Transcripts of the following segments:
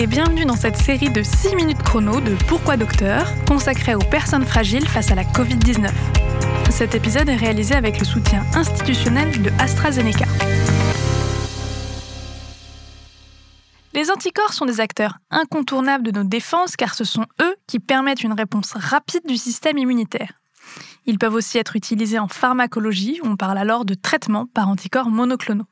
et bienvenue dans cette série de 6 minutes chrono de Pourquoi Docteur, consacrée aux personnes fragiles face à la Covid-19. Cet épisode est réalisé avec le soutien institutionnel de AstraZeneca. Les anticorps sont des acteurs incontournables de nos défenses car ce sont eux qui permettent une réponse rapide du système immunitaire. Ils peuvent aussi être utilisés en pharmacologie, on parle alors de traitement par anticorps monoclonaux.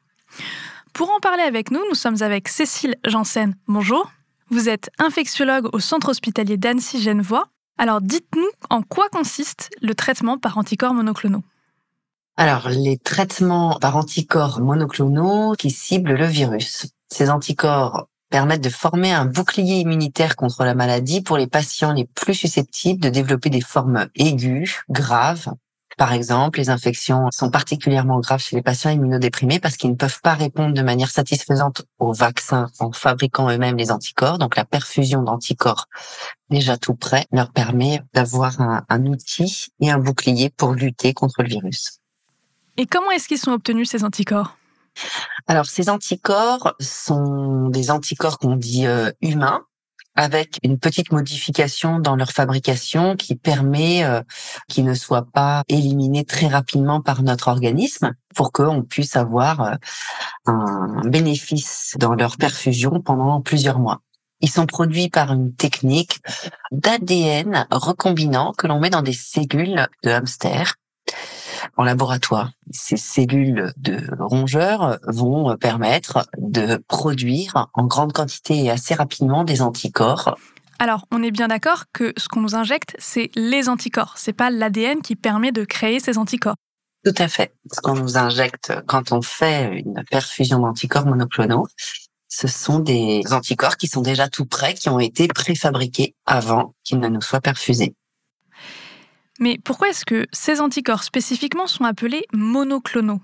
Pour en parler avec nous, nous sommes avec Cécile Janssen. Bonjour. Vous êtes infectiologue au centre hospitalier d'Annecy-Genevois. Alors dites-nous en quoi consiste le traitement par anticorps monoclonaux alors, les traitements par anticorps monoclonaux qui ciblent le virus. Ces anticorps permettent de former un bouclier immunitaire contre la maladie pour les patients les plus susceptibles de développer des formes aiguës, graves, par exemple, les infections sont particulièrement graves chez les patients immunodéprimés parce qu'ils ne peuvent pas répondre de manière satisfaisante aux vaccins en fabriquant eux-mêmes les anticorps. Donc la perfusion d'anticorps déjà tout prêt leur permet d'avoir un, un outil et un bouclier pour lutter contre le virus. Et comment est-ce qu'ils sont obtenus ces anticorps? Alors, ces anticorps sont des anticorps qu'on dit euh, humains, avec une petite modification dans leur fabrication qui permet euh, qu'ils ne soient pas éliminés très rapidement par notre organisme pour qu'on puisse avoir euh, un bénéfice dans leur perfusion pendant plusieurs mois. Ils sont produits par une technique d'ADN recombinant que l'on met dans des cellules de hamster en laboratoire. Ces cellules de rongeurs vont permettre de produire en grande quantité et assez rapidement des anticorps. Alors, on est bien d'accord que ce qu'on nous injecte, c'est les anticorps. C'est pas l'ADN qui permet de créer ces anticorps. Tout à fait. Ce qu'on nous injecte quand on fait une perfusion d'anticorps monoclonaux, ce sont des anticorps qui sont déjà tout prêts, qui ont été préfabriqués avant qu'ils ne nous soient perfusés. Mais pourquoi est-ce que ces anticorps spécifiquement sont appelés monoclonaux?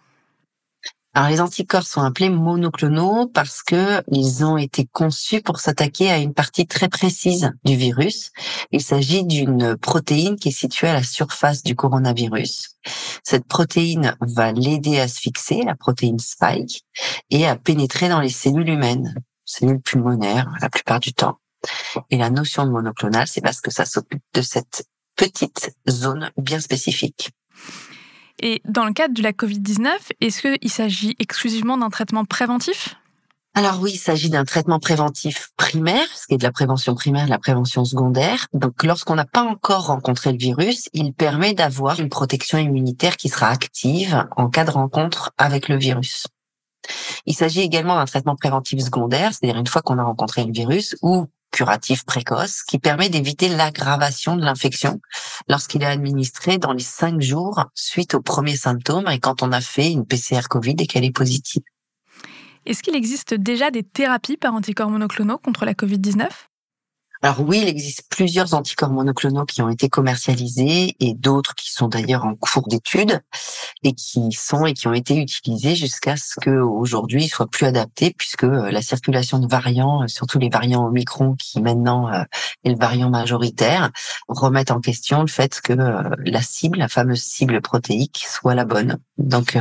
Alors les anticorps sont appelés monoclonaux parce que ils ont été conçus pour s'attaquer à une partie très précise du virus. Il s'agit d'une protéine qui est située à la surface du coronavirus. Cette protéine va l'aider à se fixer, la protéine spike, et à pénétrer dans les cellules humaines, cellules pulmonaires la plupart du temps. Et la notion de monoclonal, c'est parce que ça s'occupe de cette petite zone bien spécifique. Et dans le cadre de la Covid-19, est-ce qu'il s'agit exclusivement d'un traitement préventif? Alors oui, il s'agit d'un traitement préventif primaire, ce qui est de la prévention primaire, de la prévention secondaire. Donc lorsqu'on n'a pas encore rencontré le virus, il permet d'avoir une protection immunitaire qui sera active en cas de rencontre avec le virus. Il s'agit également d'un traitement préventif secondaire, c'est-à-dire une fois qu'on a rencontré le virus ou curatif précoce qui permet d'éviter l'aggravation de l'infection lorsqu'il est administré dans les cinq jours suite aux premiers symptômes et quand on a fait une PCR Covid et qu'elle est positive. Est-ce qu'il existe déjà des thérapies par anticorps monoclonaux contre la Covid-19 alors oui, il existe plusieurs anticorps monoclonaux qui ont été commercialisés et d'autres qui sont d'ailleurs en cours d'étude et qui sont et qui ont été utilisés jusqu'à ce qu'aujourd'hui ils soient plus adaptés puisque euh, la circulation de variants, euh, surtout les variants Omicron qui maintenant euh, est le variant majoritaire, remettent en question le fait que la cible, la fameuse cible protéique, soit la bonne. Donc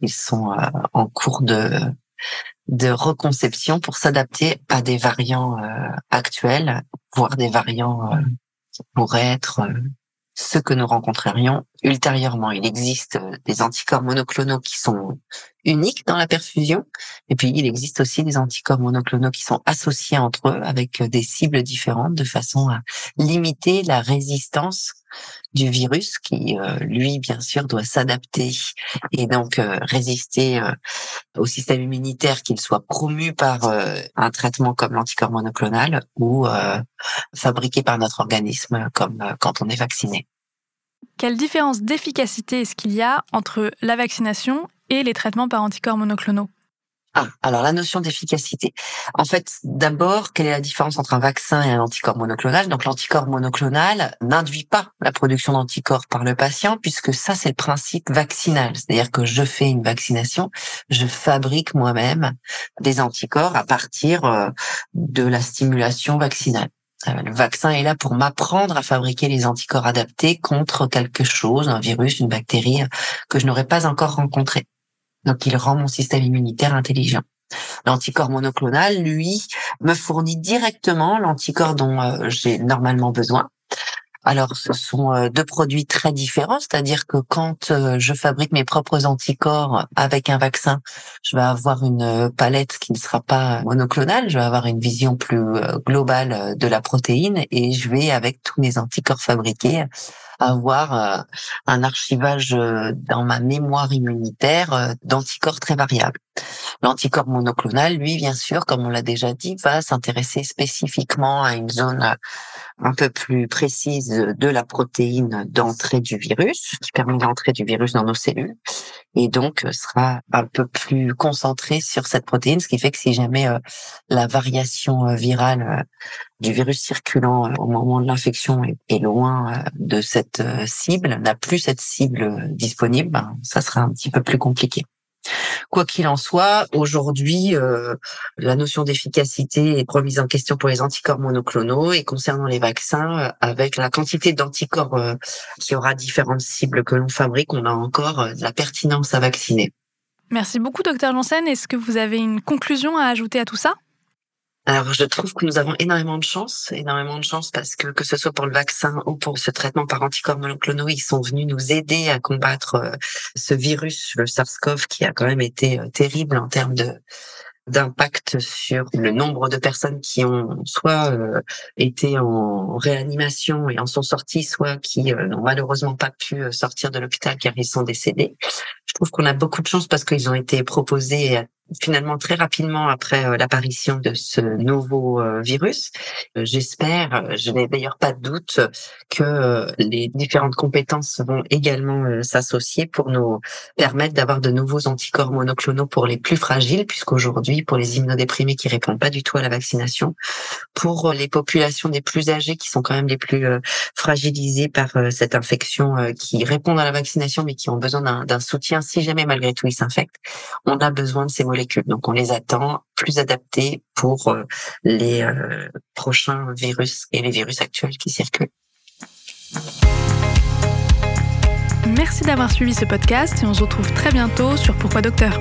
ils sont en cours de de reconception pour s'adapter à des variants euh, actuels, voire des variants euh, qui pourraient être euh, ceux que nous rencontrerions ultérieurement. Il existe des anticorps monoclonaux qui sont uniques dans la perfusion, et puis il existe aussi des anticorps monoclonaux qui sont associés entre eux avec des cibles différentes de façon à limiter la résistance du virus qui, euh, lui, bien sûr, doit s'adapter et donc euh, résister euh, au système immunitaire, qu'il soit promu par un traitement comme l'anticorps monoclonal ou fabriqué par notre organisme comme quand on est vacciné. Quelle différence d'efficacité est-ce qu'il y a entre la vaccination et les traitements par anticorps monoclonaux? Ah, alors la notion d'efficacité. En fait, d'abord, quelle est la différence entre un vaccin et un anticorps monoclonal? Donc l'anticorps monoclonal n'induit pas la production d'anticorps par le patient, puisque ça, c'est le principe vaccinal. C'est-à-dire que je fais une vaccination, je fabrique moi-même des anticorps à partir euh, de la stimulation vaccinale. Euh, le vaccin est là pour m'apprendre à fabriquer les anticorps adaptés contre quelque chose, un virus, une bactérie que je n'aurais pas encore rencontré. Donc, il rend mon système immunitaire intelligent. L'anticorps monoclonal, lui, me fournit directement l'anticorps dont euh, j'ai normalement besoin. Alors, ce sont euh, deux produits très différents, c'est-à-dire que quand euh, je fabrique mes propres anticorps avec un vaccin, je vais avoir une palette qui ne sera pas monoclonale, je vais avoir une vision plus globale de la protéine et je vais, avec tous mes anticorps fabriqués, avoir un archivage dans ma mémoire immunitaire d'anticorps très variables. L'anticorps monoclonal, lui, bien sûr, comme on l'a déjà dit, va s'intéresser spécifiquement à une zone euh, un peu plus précise de la protéine d'entrée du virus, qui permet l'entrée du virus dans nos cellules, et donc euh, sera un peu plus concentré sur cette protéine, ce qui fait que si jamais euh, la variation virale du virus circulant au moment de l'infection est, loin de cette cible, n'a plus cette cible disponible, ben, ça sera un petit peu plus compliqué. Quoi qu'il en soit, aujourd'hui, euh, la notion d'efficacité est remise en question pour les anticorps monoclonaux et concernant les vaccins, euh, avec la quantité d'anticorps euh, qui aura différentes cibles que l'on fabrique, on a encore de la pertinence à vacciner. Merci beaucoup, docteur Janssen. Est-ce que vous avez une conclusion à ajouter à tout ça? Alors, je trouve que nous avons énormément de chance, énormément de chance parce que que ce soit pour le vaccin ou pour ce traitement par anticorps monoclonaux, ils sont venus nous aider à combattre euh, ce virus, le SARS-CoV, qui a quand même été euh, terrible en termes de d'impact sur le nombre de personnes qui ont soit euh, été en réanimation et en sont sorties, soit qui n'ont malheureusement pas pu sortir de l'hôpital car ils sont décédés. Je trouve qu'on a beaucoup de chance parce qu'ils ont été proposés finalement très rapidement après euh, l'apparition de ce nouveau euh, virus. Euh, j'espère, je n'ai d'ailleurs pas de doute que les différentes compétences vont également s'associer pour nous permettre d'avoir de nouveaux anticorps monoclonaux pour les plus fragiles, puisqu'aujourd'hui, pour les immunodéprimés qui répondent pas du tout à la vaccination, pour les populations des plus âgées qui sont quand même les plus fragilisées par cette infection, qui répondent à la vaccination mais qui ont besoin d'un soutien si jamais malgré tout ils s'infectent, on a besoin de ces molécules donc on les attend plus adaptés pour euh, les euh, prochains virus et les virus actuels qui circulent. Merci d'avoir suivi ce podcast et on se retrouve très bientôt sur Pourquoi Docteur.